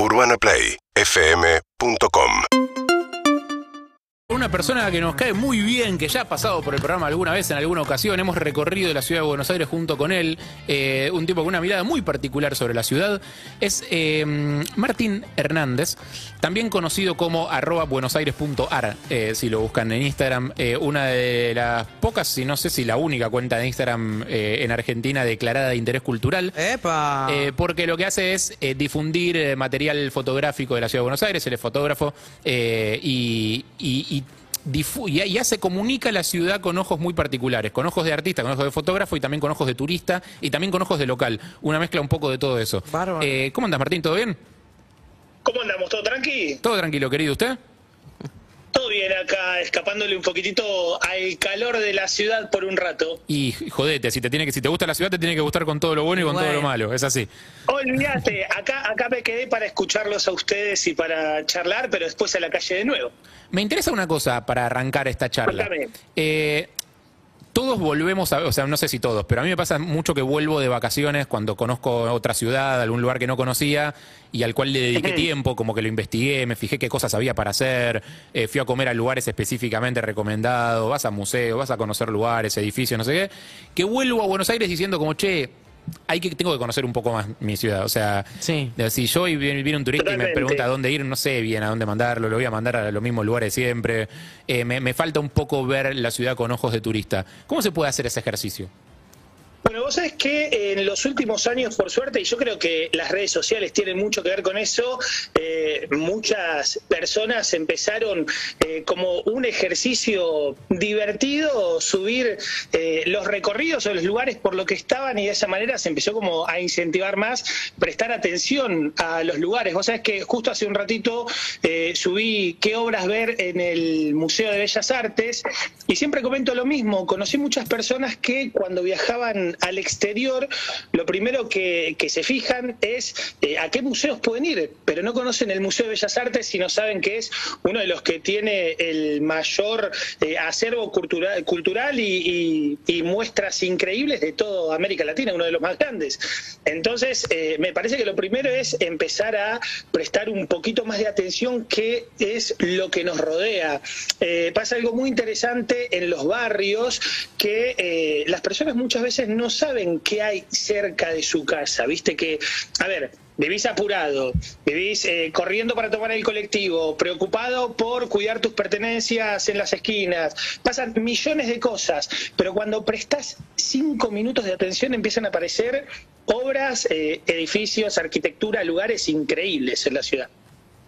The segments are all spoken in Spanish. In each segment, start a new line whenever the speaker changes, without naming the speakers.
UrbanaPlayFM.com
Una persona que nos cae muy bien, que ya ha pasado por el programa alguna vez, en alguna ocasión, hemos recorrido la ciudad de Buenos Aires junto con él, eh, un tipo con una mirada muy particular sobre la ciudad, es eh, Martín Hernández, también conocido como arroba buenosaires.ar, eh, si lo buscan en Instagram, eh, una de las pocas, si no sé si la única cuenta de Instagram en Argentina declarada de interés cultural.
¡Epa!
Porque lo que hace es difundir material fotográfico de la ciudad de Buenos Aires, él es fotógrafo, y, y- y difu- y, y hace, comunica la ciudad con ojos muy particulares, con ojos de artista, con ojos de fotógrafo y también con ojos de turista y también con ojos de local. Una mezcla un poco de todo eso.
Bárbaro.
Eh, ¿Cómo andas, Martín? ¿Todo bien?
¿Cómo andamos? ¿Todo tranqui?
¿Todo tranquilo, querido? ¿Usted?
Bien acá, escapándole un poquitito al calor de la ciudad por un rato.
Y jodete, si te, tiene que, si te gusta la ciudad, te tiene que gustar con todo lo bueno y con todo lo malo. Es así.
Olvídate, acá, acá me quedé para escucharlos a ustedes y para charlar, pero después a la calle de nuevo.
Me interesa una cosa para arrancar esta charla.
Cuéntame.
Eh, todos volvemos a, o sea, no sé si todos, pero a mí me pasa mucho que vuelvo de vacaciones cuando conozco otra ciudad, algún lugar que no conocía y al cual le dediqué tiempo, como que lo investigué, me fijé qué cosas había para hacer, eh, fui a comer a lugares específicamente recomendados, vas a museos, vas a conocer lugares, edificios, no sé qué, que vuelvo a Buenos Aires diciendo como, che, hay que, tengo que conocer un poco más mi ciudad, o sea,
Sí.
de- si yo viene, viene un turista y me pregunta a dónde ir, no sé bien a dónde mandarlo, lo voy a mandar a los mismos lugares siempre. Eh, me, me falta un poco ver la ciudad con ojos de turista. ¿Cómo se puede hacer ese ejercicio?
Bueno, vos sabés que en los últimos años, por suerte, y yo creo que las redes sociales tienen mucho que ver con eso, eh, muchas personas empezaron eh, como un ejercicio divertido subir eh, los recorridos o los lugares por lo que estaban y de esa manera se empezó como a incentivar más prestar atención a los lugares. Vos sabés que justo hace un ratito eh, subí qué obras ver en el Museo de Bellas Artes y siempre comento lo mismo, conocí muchas personas que cuando viajaban al exterior, lo primero que, se fijan es eh, a qué museos pueden ir, pero no conocen el Museo de Bellas Artes y no saben que es uno de los que tiene el mayor eh, acervo cultural, cultural y, muestras increíbles de toda América Latina, uno de los más grandes. Entonces, eh, me parece que lo primero es empezar a prestar un poquito más de atención qué es lo que nos rodea. Pasa algo muy interesante en los barrios que las personas muchas veces saben qué hay cerca de su casa. Viste que, a ver, vivís apurado, vivís eh, corriendo para tomar el colectivo, preocupado por cuidar tus pertenencias en las esquinas, pasan millones de cosas, pero cuando prestás cinco minutos de atención empiezan a aparecer obras, eh, edificios, arquitectura, lugares increíbles en la ciudad.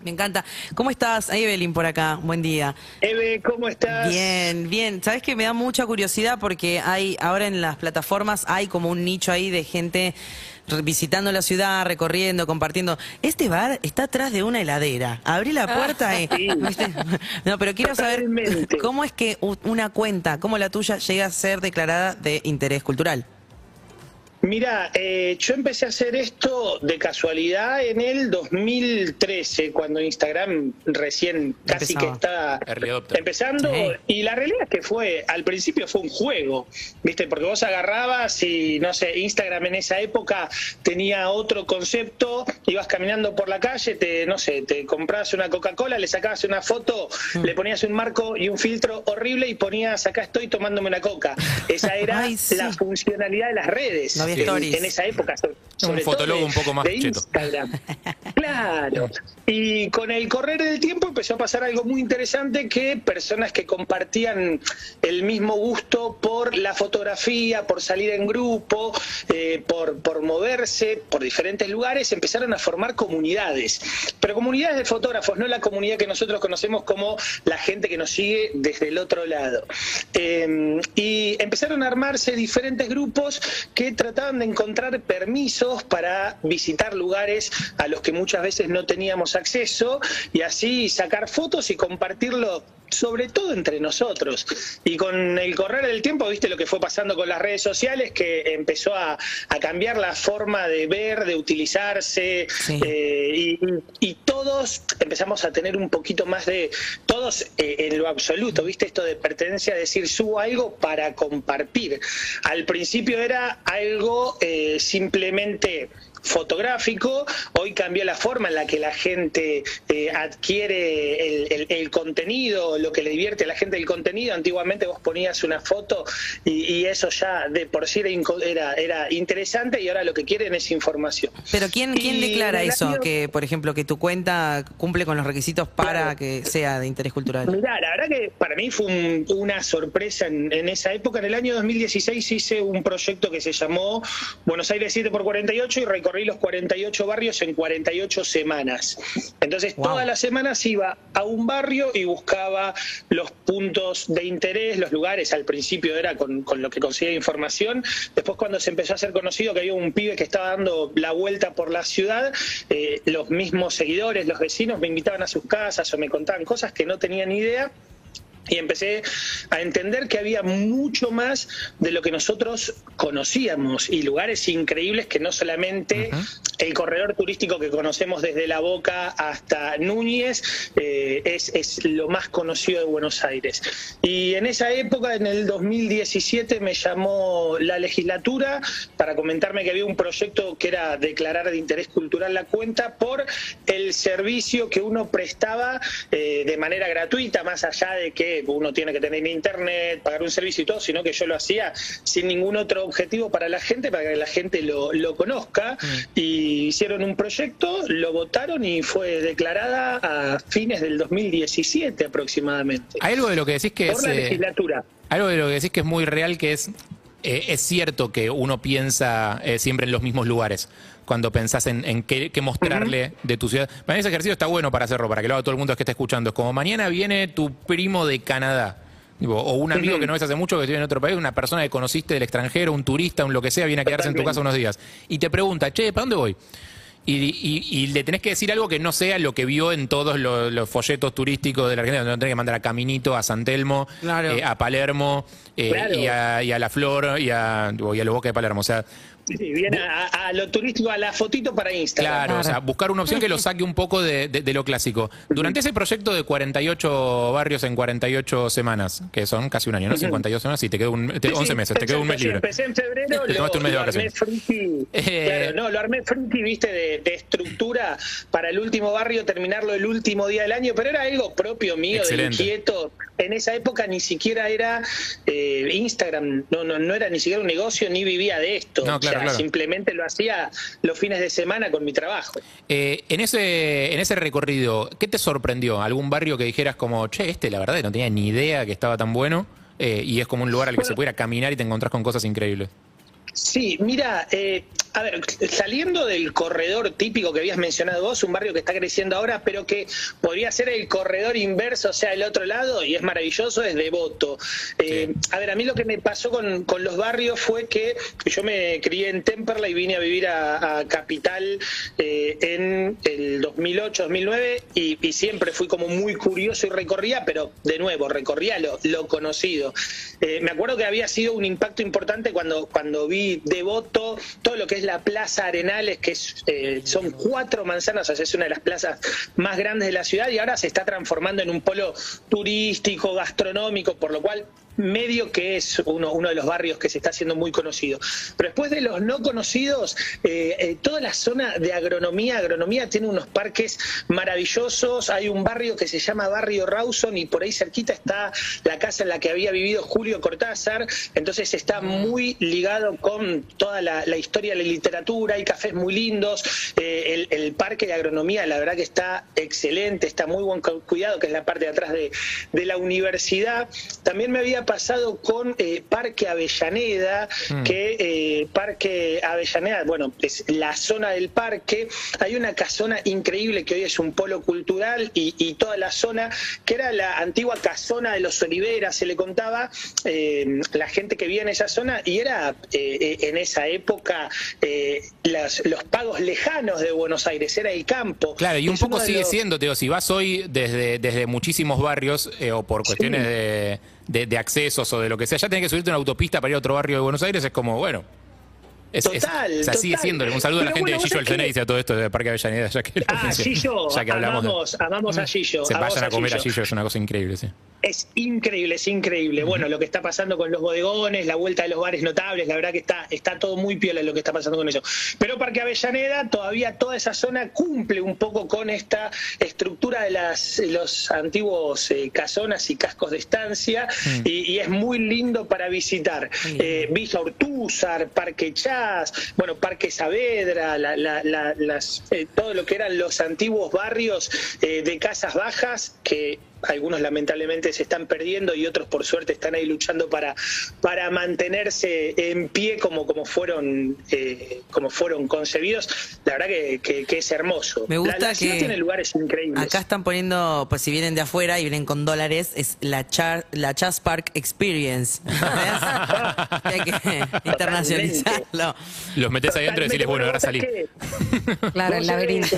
Me encanta. ¿Cómo estás? Evelyn por acá. Buen día.
Eve, ¿cómo estás?
Bien, bien. Sabes que me da mucha curiosidad porque hay ahora en las plataformas hay como un nicho ahí de gente visitando la ciudad, recorriendo, compartiendo. Este bar está atrás de una heladera. Abrí la puerta y. No, pero quiero saber
Totalmente.
cómo es que una cuenta como la tuya llega a ser declarada de interés cultural.
Mira, eh, yo empecé a hacer esto de casualidad en el 2013, cuando Instagram recién casi
Empezaba.
que está
adopter.
empezando.
Sí.
Y la realidad es que fue, al principio fue un juego, ¿viste? Porque vos agarrabas y, no sé, Instagram en esa época tenía otro concepto, ibas caminando por la calle, te, no sé, te comprabas una Coca-Cola, le sacabas una foto,
Mm.
le ponías un marco y un filtro horrible y ponías, acá estoy tomándome una coca. Esa era
Ay, sí.
la funcionalidad de las redes
No había
en,
stories.
en esa época. so- sobre todo
fotólogo
de-
un poco más
de
cheto.
Instagram. Claro. Y con el correr del tiempo empezó a pasar algo muy interesante que personas que compartían el mismo gusto por la fotografía, por salir en grupo, eh, por, por moverse por diferentes lugares, empezaron a formar comunidades. Pero comunidades de fotógrafos, no la comunidad que nosotros conocemos como la gente que nos sigue desde el otro lado. Eh, y empezaron a armarse diferentes grupos que trataban de encontrar permisos para visitar lugares a los que muchas veces no teníamos acceso y así sacar fotos y compartirlo sobre todo entre nosotros. Y con el correr del tiempo, viste lo que fue pasando con las redes sociales, que empezó a, a cambiar la forma de ver, de utilizarse,
Sí.
eh, y, y todos empezamos a tener un poquito más de, todos eh, en lo absoluto, viste esto de pertenencia, decir, subo algo para compartir. Al principio era algo eh, simplemente fotográfico, hoy cambió la forma en la que la gente eh, adquiere el, contenido, lo que le divierte a la gente el contenido. Antiguamente vos ponías una foto y, eso ya de por sí era, era, interesante y ahora lo que quieren es información.
Pero ¿quién, quién declara eso? Que, por ejemplo, que tu cuenta cumple con los requisitos para que sea de interés cultural.
Mirá, la verdad que para mí fue una sorpresa en, en, esa época. En el año 2016 hice un proyecto que se llamó Buenos Aires 7x48 y recorrí los 48 barrios en 48 semanas. Entonces, todas las semanas iba a un barrio y buscaba los puntos de interés, los lugares. Al principio era con, lo que conseguía información. Después, cuando se empezó a ser conocido que había un pibe que estaba dando la vuelta por la ciudad, eh, los mismos seguidores, los vecinos me invitaban a sus casas o me contaban cosas que no tenían ni idea y empecé a entender que había mucho más de lo que nosotros conocíamos y lugares increíbles que no solamente el corredor turístico que conocemos desde La Boca hasta Núñez eh, es, es, lo más conocido de Buenos Aires. Y en esa época, en el 2017, me llamó la legislatura para comentarme que había un proyecto que era declarar de interés cultural la cuenta por el servicio que uno prestaba eh, de manera gratuita, más allá de que uno tiene que tener internet, pagar un servicio y todo, sino que yo lo hacía sin ningún otro objetivo para la gente, para que la gente lo, conozca. Mm. Y hicieron un proyecto, lo votaron y fue declarada a fines del 2017 aproximadamente.
Hay algo de lo que decís que
es. La eh, legislatura.
Algo de lo que decís que es muy real, que es eh, es cierto que uno piensa eh, siempre en los mismos lugares cuando pensás en, qué, mostrarle de tu ciudad. Para mí ese ejercicio está bueno para hacerlo, para que lo haga todo el mundo que esté escuchando. Es como mañana viene tu primo de Canadá. o un amigo que no ves hace mucho que vive en otro país, una persona que conociste del extranjero, un turista, un lo que sea, viene a quedarse en tu casa unos días. Y te pregunta, che, ¿para dónde voy? Y, le tenés que decir algo que no sea lo que vio en todos los, folletos turísticos de la Argentina, donde tenés que mandar a Caminito, a San Telmo, eh, a Palermo, eh, y, a, La Flor, y a, y a los de Palermo. O sea,
Sí, viene a, lo turístico, a la fotito para Instagram.
Claro, o sea, buscar una opción que lo saque un poco de, lo clásico. Durante ese proyecto de 48 barrios en 48 semanas, que son casi un año, ¿no? 52 semanas, sí, te quedó un, 11 meses, te quedó un mes libre.
Empecé en febrero, lo, armé friki, eh, claro, no, lo armé friki, viste, de, estructura para el último barrio, terminarlo el último día del año, pero era algo propio mío, de inquieto. En esa época ni siquiera era eh, Instagram, no, no, no era ni siquiera un negocio, ni vivía de esto. No, claro simplemente lo hacía los fines de semana con mi trabajo.
Eh, en, ese, en ese recorrido, ¿qué te sorprendió? ¿Algún barrio que dijeras como, che, este la verdad no tenía ni idea que estaba tan bueno? Eh, y es como un lugar al que se pudiera caminar y te encontrás con cosas increíbles.
Sí, mira, eh, a ver, saliendo del corredor típico que habías mencionado vos, un barrio que está creciendo ahora, pero que podría ser el corredor inverso, o sea, el otro lado, y es maravilloso, es Devoto. Eh, A ver, a mí lo que me pasó con, los barrios fue que yo me crié en Temperley y vine a vivir a, Capital eh, en el 2008, 2009, y, siempre fui como muy curioso y recorría, pero de nuevo, recorría lo, lo conocido. Eh, me acuerdo que había sido un impacto importante cuando, cuando vi Devoto, todo lo que es la Plaza Arenales, que eh, son cuatro manzanas, o sea, es una de las plazas más grandes de la ciudad y ahora se está transformando en un polo turístico, gastronómico, por lo cual medio que es uno, de los barrios que se está haciendo muy conocido. Pero después de los no conocidos, eh, eh, toda la zona de agronomía, agronomía tiene unos parques maravillosos, hay un barrio que se llama Barrio Rawson y por ahí cerquita está la casa en la que había vivido Julio Cortázar, entonces está muy ligado con toda la, historia la literatura, hay cafés muy lindos, eh, el, parque de agronomía la verdad que está excelente, está muy buen cuidado, que es la parte de atrás de, de la universidad. También me había pasado con eh, Parque Avellaneda, mm. que eh, Parque Avellaneda, bueno, es la zona del parque, hay una casona increíble que hoy es un polo cultural y, toda la zona, que era la antigua casona de los Oliveras, se le contaba eh, la gente que vivía en esa zona y era en esa época los pagos lejanos de Buenos Aires, era el campo.
Claro, y un poco sigue siendo, Teo, si vas hoy desde, desde muchísimos barrios o por cuestiones de de, accesos o de lo que sea, ya tenés que subirte a una autopista para ir a otro barrio de Buenos Aires, es como, bueno. Es, total, o sea, sigue siendo. Un saludo a la gente de Gillo el dice a todo esto de Parque Avellaneda, ya que,
ah, Gillo, ya que hablamos. Amamos, amamos a Gillo.
Se vayan a comer a Gillo, es una cosa increíble, sí.
Es increíble, es increíble. Bueno, lo que está pasando con los bodegones, la vuelta de los bares notables, la verdad que está, está todo muy piola lo que está pasando con eso. Pero Parque Avellaneda, todavía toda esa zona cumple un poco con esta estructura de las, los antiguos eh, casonas y cascos de estancia
Mm.
y, y es muy lindo para visitar. Eh, Villa Ortúzar, Parque Bueno, Parque Saavedra, la- la- la- las, eh, todo lo que eran los antiguos barrios eh, de casas bajas que algunos lamentablemente se están perdiendo y otros por suerte están ahí luchando para, para mantenerse en pie como, como fueron eh, como fueron concebidos. La verdad que, que- que es hermoso.
Me
La-
gusta
la, ciudad
que
tiene lugares increíbles.
Acá están poniendo, pues si vienen de afuera y vienen con dólares, es la, Char, la Chas Park Experience. Hay que internacionalizarlo.
Los metes ahí adentro y decirles, bueno, ahora salí.
que-
Claro, el laberinto.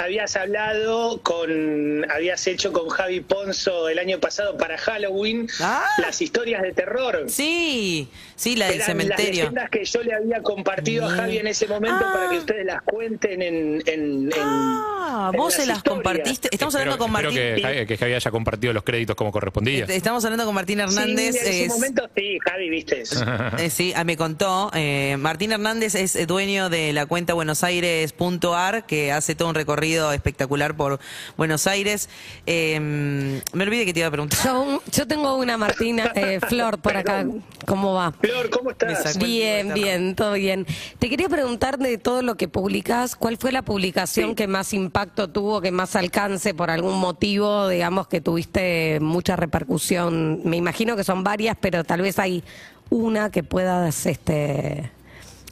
Habías hablado con, habías hecho con Javi Ponzo el año pasado para Halloween
Ah.
las historias de terror.
Sí, sí, la del
Eran
cementerio.
las leyendas que yo le había compartido a Javi en ese momento
Ah.
para que ustedes las cuenten en, en, en-
Ah,
en
vos se las
historias.
compartiste. Estamos
Espero-
hablando con
espero
Martín.
que, Javi- que Javi haya compartido los créditos como correspondía.
Estamos hablando con Martín Hernández.
Sí, en ese
es-
momento sí, Javi, viste.
Eh, sí, ah, me contó. eh, Martín Hernández es eh, dueño de la cuenta buenosaires.ar, que hace todo un recorrido espectacular por Buenos Aires. Eh, me olvidé que te iba a preguntar.
Yo, yo tengo una Martina, eh, Flor, por acá. ¿Cómo va?
Flor, ¿cómo estás?
Bien, bien, todo bien. Te quería preguntar de todo lo que publicás, ¿cuál fue la publicación
Sí.
que más impacto tuvo, que más alcance por algún motivo, digamos que tuviste mucha repercusión? Me imagino que son varias, pero tal vez hay una que puedas, este,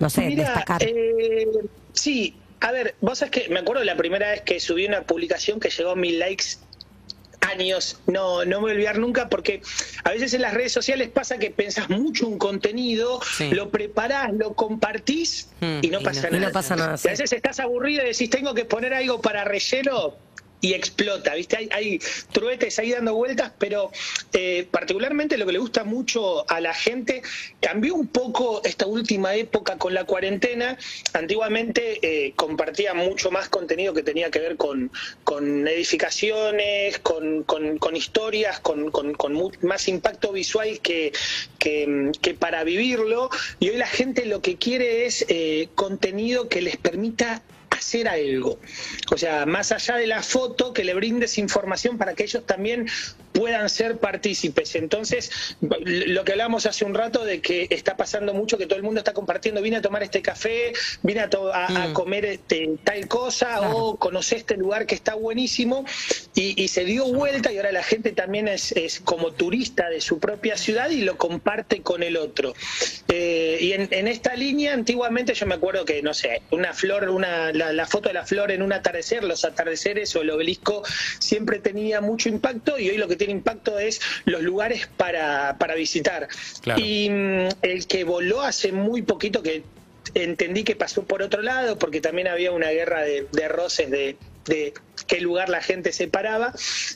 no sé,
Mira,
destacar.
eh, sí, a ver, vos sabés que me acuerdo la primera vez que subí una publicación que llegó a mil likes años, no, no me voy a olvidar nunca porque a veces en las redes sociales pasa que pensás mucho un contenido,
Sí.
lo preparás, lo compartís
Hmm,
y no
y
pasa
no-
y
nada.
no pasa nada,
Y
sí.
a veces estás aburrido y decís, tengo que poner algo para relleno y explota, ¿viste? Hay, hay truetes ahí dando vueltas, pero eh, particularmente lo que le gusta mucho a la gente, cambió un poco esta última época con la cuarentena. Antiguamente eh, compartía mucho más contenido que tenía que ver con, con edificaciones, con, con- historias, con, más impacto visual que, que, que para vivirlo. Y hoy la gente lo que quiere es eh, contenido que les permita hacer algo. O sea, más allá de la foto, que le brindes información para que ellos también puedan ser partícipes. Entonces, lo que hablamos hace un rato de que está pasando mucho, que todo el mundo está compartiendo, vine a tomar este café, vine a,
Mm.
comer este, tal cosa, o conocí este lugar que está buenísimo, y, y se dio vuelta y ahora la gente también es, es como turista de su propia ciudad y lo comparte con el otro. Eh, y en, en esta línea, antiguamente yo me acuerdo que, no sé, una flor, una, la, la foto de la flor en un atardecer, los atardeceres o el obelisco siempre tenía mucho impacto y hoy lo que tiene impacto es los lugares para, para visitar.
Claro.
Y mm, el que voló hace muy poquito que entendí que pasó por otro lado, porque también había una guerra de, de roces de, de qué lugar la gente se paraba,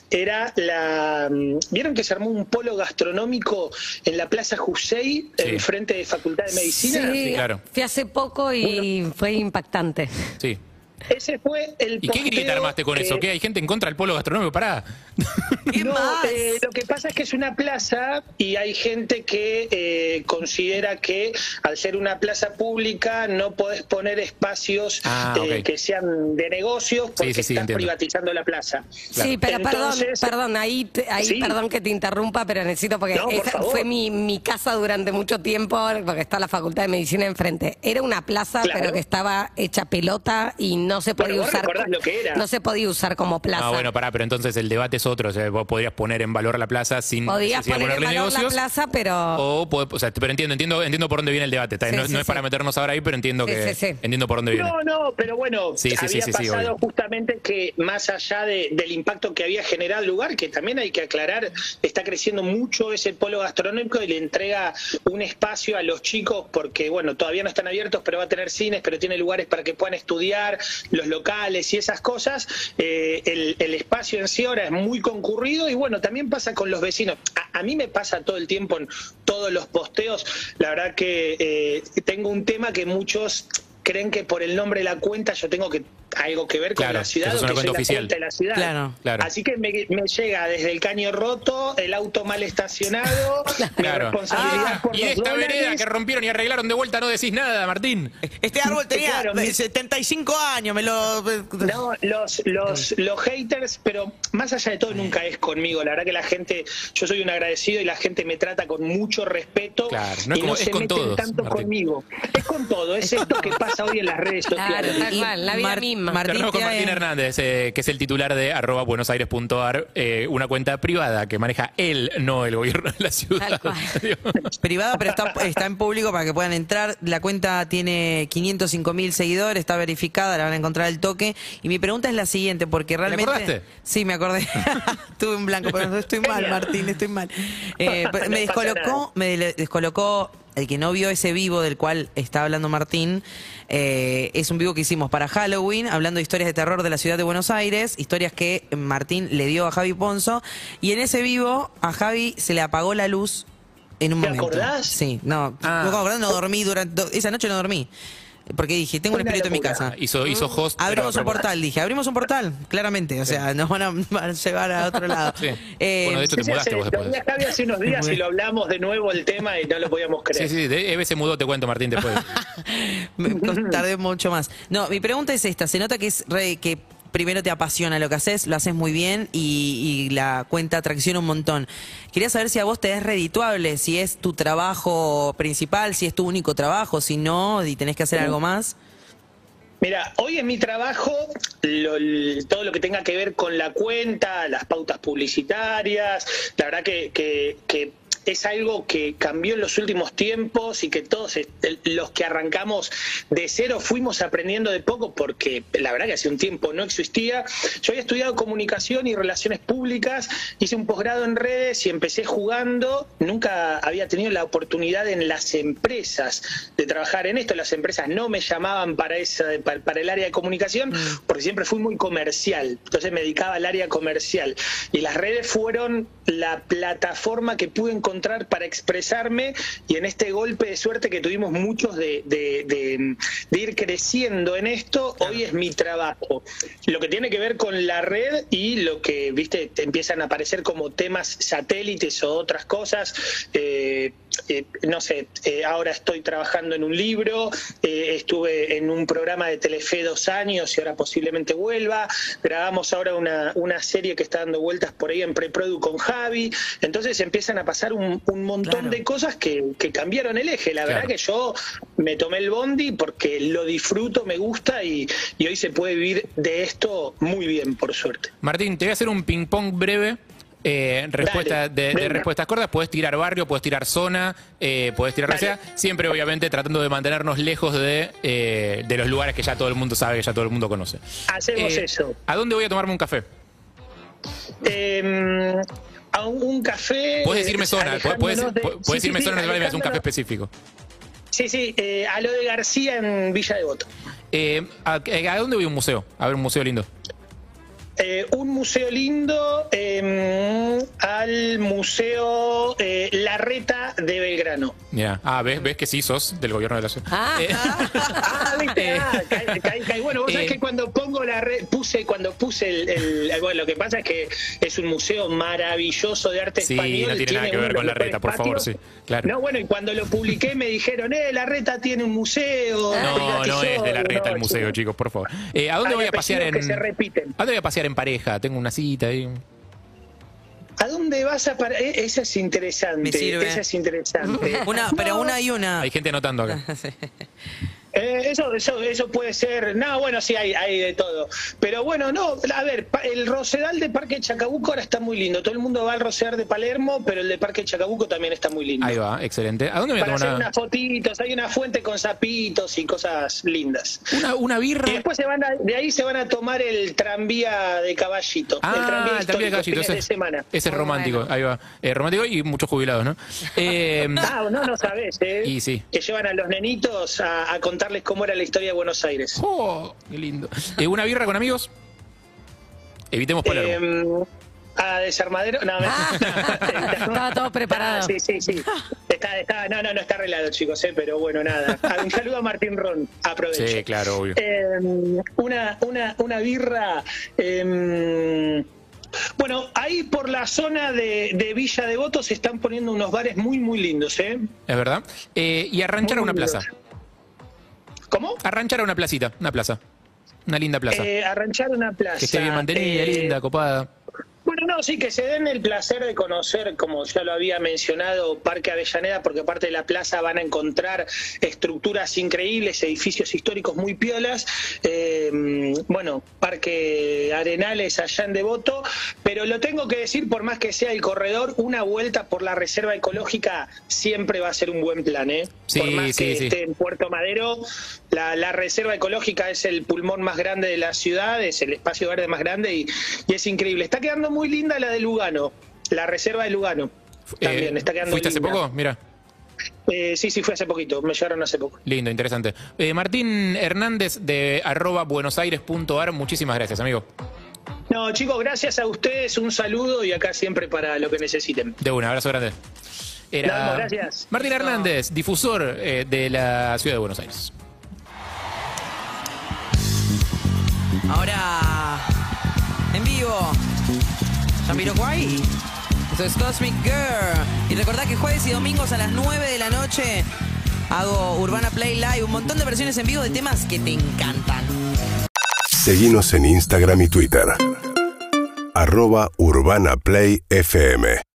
era la... mm, ¿Vieron que se armó un polo gastronómico en la Plaza Jusey,
Sí.
enfrente de Facultad de Medicina?
Sí,
Sí, claro.
fui hace poco y fue impactante.
Sí.
Ese fue el
¿Y qué grita armaste con
que-
eso? ¿Qué? ¿Hay gente en contra del polo gastronómico? Pará.
¿Qué
No,
más?
eh, lo que pasa es que es una plaza y hay gente que eh, considera que al ser una plaza pública no podés poner espacios
Ah,
eh, que sean de negocios porque
sí, sí,
estás
entiendo.
privatizando la plaza.
Sí, pero
Entonces-
perdón, perdón, ahí, ahí
Sí.
perdón que te interrumpa, pero necesito porque
No,
esa fue mi, mi casa durante mucho tiempo, porque está la Facultad de Medicina enfrente. Era una plaza,
Claro.
pero que estaba hecha pelota y no se
Bueno,
podía usar.
recordás lo que era.
No se podía usar como plaza.
Ah, bueno, pará, pero entonces el debate es otro. O sea, vos podrías poner en valor la plaza sin
Podías poner en valor la
negocios.
plaza, pero.
O, podés- o sea, pero entiendo, entiendo, entiendo por dónde viene el debate. Está bien,
Sí,
no,
sí,
no es para meternos ahora ahí, pero entiendo
Sí,
que
sí, sí.
entiendo por dónde viene.
No, no, pero bueno,
Sí, sí, sí,
había
sí, sí,
pasado justamente que más allá de- del impacto que había generado el lugar, que también hay que aclarar, está creciendo mucho ese polo gastronómico y le entrega un espacio a los chicos porque, bueno, todavía no están abiertos, pero va a tener cines, pero tiene lugares para que puedan estudiar, los locales y esas cosas. Eh, el, el espacio en sí ahora es muy concurrido y, bueno, también pasa con los vecinos. A, mí me pasa todo el tiempo en todos los posteos, la verdad que eh, tengo un tema que muchos creen que por el nombre de la cuenta yo tengo que algo que ver con la ciudad
eso es
o
una
que soy la
oficial.
puerta de la ciudad.
Claro.
Claro.
Así que me, me llega desde el caño roto, el auto mal estacionado, mi
Claro.
responsabilidad
Ah,
por
y
los
esta
dólares.
vereda que rompieron y arreglaron de vuelta no decís nada, Martín.
Este árbol tenía
Claro, mi-
75 años, me lo...
No, los, los, los haters, pero más allá de todo nunca es conmigo. La verdad que la gente, yo soy un agradecido y la gente me trata con mucho respeto
Claro, no es
y
como-
no
es
se
con
meten
todos,
tanto
Martín.
conmigo. Es con todo, es esto que pasa hoy en las redes
Claro,
sociales.
tal cual, la vida misma.
Martín,
con
te-
Martín Hernández, eh, que es el titular de arroba buenosaires.ar, eh, una cuenta privada que maneja él, no el gobierno de la ciudad.
Privada, pero está, está en público para que puedan entrar. La cuenta tiene 505 mil seguidores, está verificada, la van a encontrar al toque. Y mi pregunta es la siguiente, porque realmente...
acordaste?
Sí, me acordé. Tuve un blanco, pero estoy mal. Martín, estoy mal. Eh, me descolocó, me descolocó el que no vio ese vivo del cual está hablando Martín. eh, es un vivo que hicimos para Halloween, hablando de historias de terror de la ciudad de Buenos Aires, historias que Martín le dio a Javi Ponzo. Y en ese vivo a Javi se le apagó la luz en un
¿Te
momento.
acordás?
Sí, no,
Ah.
no, no dormí durante esa noche no dormí. Porque dije, tengo un espíritu en mi casa.
Hizo, hizo host.
Abrimos un portal, dije, abrimos un portal, claramente, o sea, nos van a, van a llevar a otro lado.
Sí.
Eh,
Bueno, de hecho, te
Sí,
mudaste vos después.
lo Javi hace unos días y lo hablamos de nuevo el tema y no lo podíamos
Sí,
creer.
sí, de Eve se mudó, te cuento, Martín, después.
Me tardé mucho más. No, mi pregunta es esta. Se nota que es re- que primero te apasiona lo que haces, lo haces muy bien y, y la cuenta atracciona un montón. Quería saber si a vos te es redituable, si es tu trabajo principal, si es tu único trabajo, si no, y tenés que hacer algo más.
Mira, hoy en mi trabajo, lo- todo lo que tenga que ver con la cuenta, las pautas publicitarias, la verdad que, que- que es algo que cambió en los últimos tiempos y que todos los que arrancamos de cero fuimos aprendiendo de poco porque la verdad que hace un tiempo no existía. Yo había estudiado comunicación y relaciones públicas, hice un posgrado en redes y empecé jugando. Nunca había tenido la oportunidad en las empresas de trabajar en esto. Las empresas no me llamaban para, esa, para, para el área de comunicación porque siempre fui muy comercial. Entonces me dedicaba al área comercial. Y las redes fueron la plataforma que pude encontrar para expresarme y en este golpe de suerte que tuvimos muchos de, de- de- de ir creciendo en esto, hoy es mi trabajo. Lo que tiene que ver con la red y lo que, viste, te empiezan a aparecer como temas satélites o otras cosas. eh, eh, no sé, eh, ahora estoy trabajando en un libro, eh, estuve en un programa de Telefe dos años y ahora posiblemente vuelva. Grabamos ahora una, una serie que está dando vueltas por ahí en Preprodu con Javi. Entonces empiezan a pasar un, un montón
Claro.
de cosas que, que cambiaron el eje. La verdad que yo me tomé el bondi porque lo disfruto, me gusta y, y hoy se puede vivir de esto muy bien, por suerte.
Martín, te voy a hacer un ping-pong breve. Eh, respuesta
Dale,
de, de respuestas cortas, puedes tirar barrio, puedes tirar zona, eh, puedes tirar sea, siempre obviamente tratando de mantenernos lejos de, eh, de los lugares que ya todo el mundo sabe, que ya todo el mundo conoce.
Hacemos
Eh,
eso.
¿A dónde voy a tomarme un café?
Eh, a un, café.
Puedes decirme zona, puedes,
de- Sí,
decirme
sí, sí,
zona, no te vale, me un café específico.
Sí, sí, eh, a lo de García en Villa Devoto.
Eh, ¿a, ¿A dónde voy a un museo? A ver un museo lindo.
Eh, un museo lindo eh, al Museo eh, Larreta de Belgrano.
Mira, ah, ¿ves, ves que sí sos del gobierno de la ciudad.
Ah.
Eh,
Ah, viste, ah, caí- caí. Bueno, vos sabés
Eh.
que cuando pongo la red, puse, cuando puse el, el- bueno, lo que pasa es que es un museo maravilloso de arte
Sí,
español.
no tiene nada que ver con la Reta, por favor, sí, claro.
No, bueno, y cuando lo publiqué me dijeron, eh, la Reta tiene un museo.
no, no
privatizó".
es de la reta el museo,
chico.
chicos, por favor. Eh, ¿A dónde
Hay
voy a pasear en.
que se repiten.
¿A dónde voy a pasear en pareja? Tengo una cita ahí.
¿A dónde vas a parar? Eh, Esa es interesante.
Me sirve.
Esa es interesante.
Una, pero una y una.
Hay gente anotando acá.
Eh, eso, eso, eso puede ser. No, bueno, sí, hay, hay de todo. Pero bueno, no, a ver, el Rosedal de Parque Chacabuco ahora está muy lindo. Todo el mundo va al Rosedal de Palermo, pero el de Parque Chacabuco también está muy lindo.
Ahí va, excelente. ¿A dónde me
Para hacer
una,
unas fotitos, hay una fuente con sapitos y cosas lindas.
una, una birra?
Y después se van a- de ahí se van a tomar el tranvía de caballito.
Ah,
el tranvía,
el tranvía de caballito. Ese,
de semana.
ese es romántico.
bueno.
Ahí va. Eh, romántico y muchos jubilados, ¿no? Eh,
Ah, no, no sabes, ¿eh?
Y sí.
Que llevan a los nenitos a, a contarles cómo era la historia de Buenos Aires.
oh, qué lindo. Eh, ¿Una birra con amigos? Evitemos Palermo.
Eh, a desarmadero. No,
Ah, estaba todo preparado.
Ah, sí, sí, sí. Está está, no, no, no está arreglado, chicos, eh, pero bueno, nada. Un saludo a Martín Ron, aprovecho.
Sí, claro, obvio.
Eh, una, una, una birra. eh, bueno, ahí por la zona de, de Villa Devoto se están poniendo unos bares muy, muy lindos, ¿eh?
Es verdad. Eh, y arranchar a una plaza.
¿Cómo?
Arranchar a una placita, una plaza. Una linda plaza.
Eh, arranchar una plaza.
que esté bien mantenida,
Eh,
linda, copada.
Bueno, no, sí, que se den el placer de conocer, como ya lo había mencionado, Parque Avellaneda, porque aparte de la plaza van a encontrar estructuras increíbles, edificios históricos muy piolas. Eh, bueno, Parque Arenales allá en Devoto, pero lo tengo que decir, por más que sea el corredor, una vuelta por la reserva ecológica siempre va a ser un buen plan, ¿eh?
Sí,
por más
sí,
que
sí.
esté en Puerto Madero, la, la reserva ecológica es el pulmón más grande de la ciudad, es el espacio verde más grande y, y es increíble. Está quedando muy linda la de Lugano, la reserva de Lugano. También
Eh,
está quedando
¿Fuiste hace
linda.
poco? Mira.
Eh, sí, sí, fue hace poquito, me llegaron hace poco.
Lindo, interesante. Eh, Martín Hernández de arroba buenosaires.ar, muchísimas gracias, amigo.
No, chicos, gracias a ustedes, un saludo y acá siempre para lo que necesiten.
De un abrazo grande. Era
gracias.
Martín Hernández, difusor eh, de la ciudad de Buenos Aires.
Ahora, en vivo, Jamiroquai. Eso es Cosmic Girl. Y recordá que jueves y domingos a las 9 de la noche hago Urbana Play Live, un montón de versiones en vivo de temas que te encantan.
Seguimos en Instagram y Twitter. Arroba Urbana Play FM.